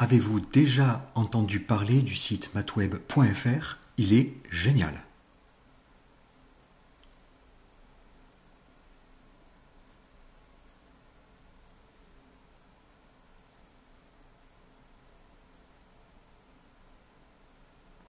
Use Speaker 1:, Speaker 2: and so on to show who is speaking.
Speaker 1: Avez-vous déjà entendu parler du site matweb.fr Il est génial.